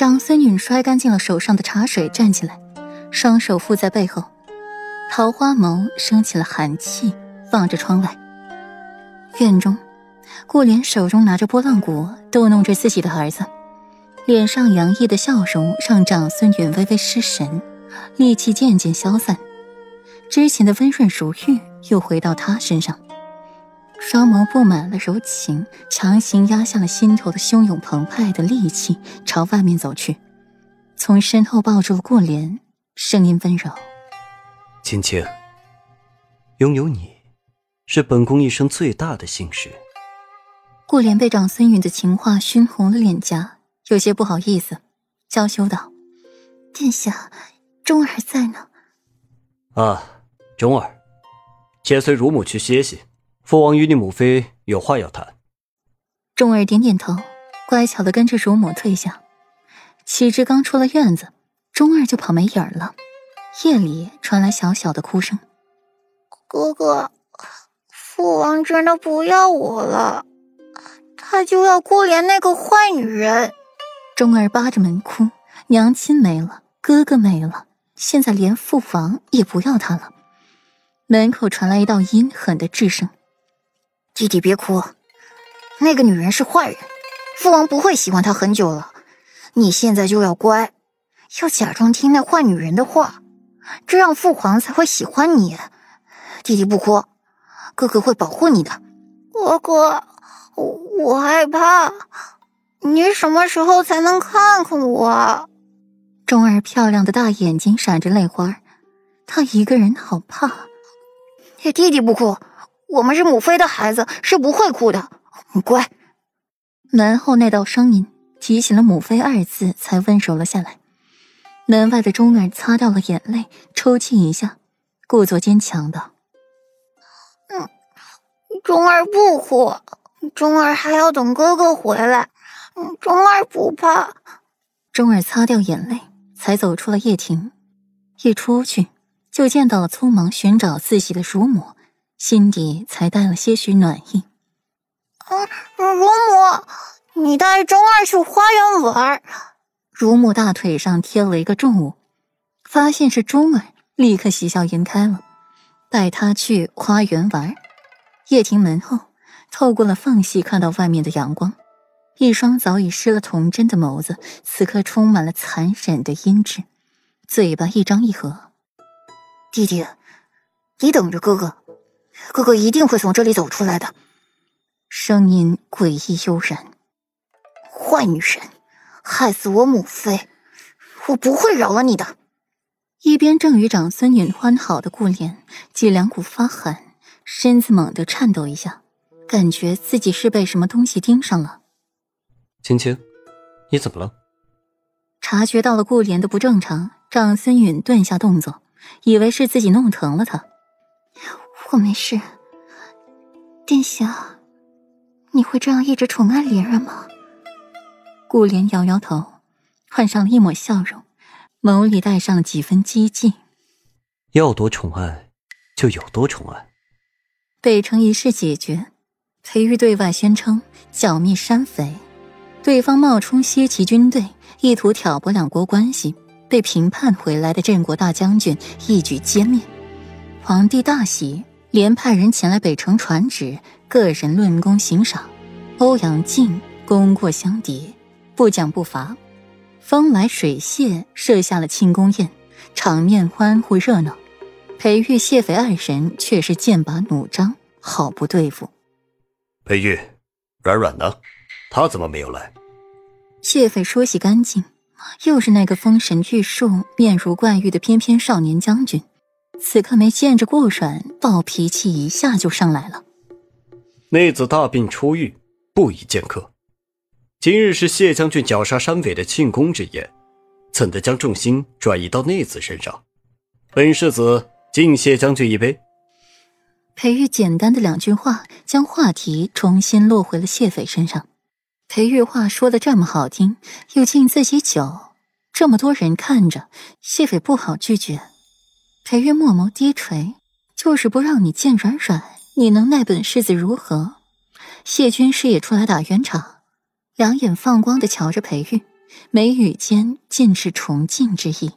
长孙女摔干净了手上的茶水，站起来，双手附在背后，桃花眸升起了寒气，望着窗外。院中，顾莲手中拿着拨浪鼓，逗弄着自己的儿子，脸上洋溢的笑容让长孙女微微失神，戾气渐渐消散，之前的温润如玉又回到他身上。双眸布满了柔情，强行压下了心头的汹涌澎湃的戾气，朝外面走去，从身后抱住顾莲，声音温柔：“青青，拥有你，是本宫一生最大的幸事。”顾莲被长孙允的情话熏红了脸颊，有些不好意思，娇羞道：“殿下，钟儿在呢。”“啊，钟儿，且随乳母去歇息。”父王与你母妃有话要谈。钟儿点点头，乖巧的跟着乳母退下。岂知刚出了院子，钟儿就跑没影儿了。夜里传来小小的哭声：“哥哥，父王真的不要我了，他就要顾莲那个坏女人。”钟儿扒着门哭：“娘亲没了，哥哥没了，现在连父王也不要他了。”门口传来一道阴狠的质声。弟弟别哭，那个女人是坏人，父王不会喜欢她很久了。你现在就要乖，要假装听那坏女人的话，这样父皇才会喜欢你。弟弟不哭，哥哥会保护你的。哥哥，我我害怕，你什么时候才能看看我？钟儿漂亮的大眼睛闪着泪花，她一个人好怕。弟弟不哭。我们是母妃的孩子，是不会哭的。你乖。门后那道声音提醒了“母妃”二字，才温柔了下来。门外的钟儿擦掉了眼泪，抽泣一下，故作坚强道：“嗯，钟儿不哭，钟儿还要等哥哥回来。钟儿不怕。”钟儿擦掉眼泪，才走出了夜庭。一出去，就见到了匆忙寻找自己的乳母。心底才带了些许暖意。嗯，乳母，你带钟儿去花园玩。乳母大腿上贴了一个重物，发现是钟儿，立刻喜笑颜开了，带他去花园玩。叶庭门后，透过了缝隙看到外面的阳光，一双早已失了童真的眸子，此刻充满了残忍的阴鸷，嘴巴一张一合。弟弟，你等着哥哥。哥哥一定会从这里走出来的。声音诡异悠然。坏女人，害死我母妃，我不会饶了你的。一边正与长孙女欢好的顾莲，脊梁骨发寒，身子猛地颤抖一下，感觉自己是被什么东西盯上了。青青，你怎么了？察觉到了顾莲的不正常，长孙允顿下动作，以为是自己弄疼了他。我没事，殿下，你会这样一直宠爱莲儿吗？顾莲摇摇头，换上了一抹笑容，眸里带上了几分激进。要多宠爱，就有多宠爱。北城一事解决，裴玉对外宣称剿灭山匪，对方冒充西岐军队，意图挑拨两国关系，被平叛回来的镇国大将军一举歼灭，皇帝大喜。连派人前来北城传旨，个人论功行赏。欧阳靖功过相抵，不奖不罚。风来水榭设下了庆功宴，场面欢呼热闹。裴玉、谢斐二人却是剑拔弩张，好不对付。裴玉，软软呢？他怎么没有来？谢斐梳洗干净，又是那个风神玉树、面如冠玉的翩翩少年将军。此刻没见着顾软，暴脾气一下就上来了。内子大病初愈，不宜见客。今日是谢将军绞杀山匪的庆功之宴，怎的将重心转移到内子身上？本世子敬谢将军一杯。裴玉简单的两句话，将话题重新落回了谢斐身上。裴玉话说的这么好听，又敬自己酒，这么多人看着，谢斐不好拒绝。裴玉墨眸低垂，就是不让你见软软，你能奈本世子如何？谢军师也出来打圆场，两眼放光的瞧着裴玉，眉宇间尽是崇敬之意。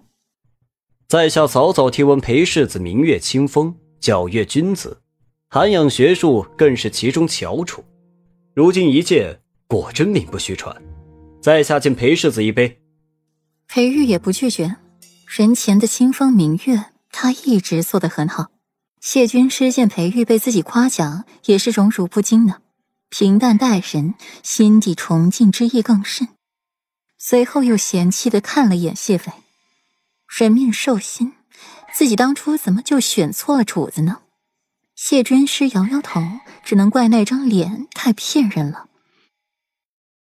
在下早早听闻裴世子明月清风，皎月君子，涵养学术更是其中翘楚。如今一见，果真名不虚传。在下敬裴世子一杯。裴玉也不拒绝，人前的清风明月，他一直做得很好。谢军师见裴玉被自己夸奖，也是荣辱不惊呢，平淡待人，心底崇敬之意更甚。随后又嫌弃的看了眼谢斐，人面兽心，自己当初怎么就选错了主子呢？谢军师摇摇头，只能怪那张脸太骗人了。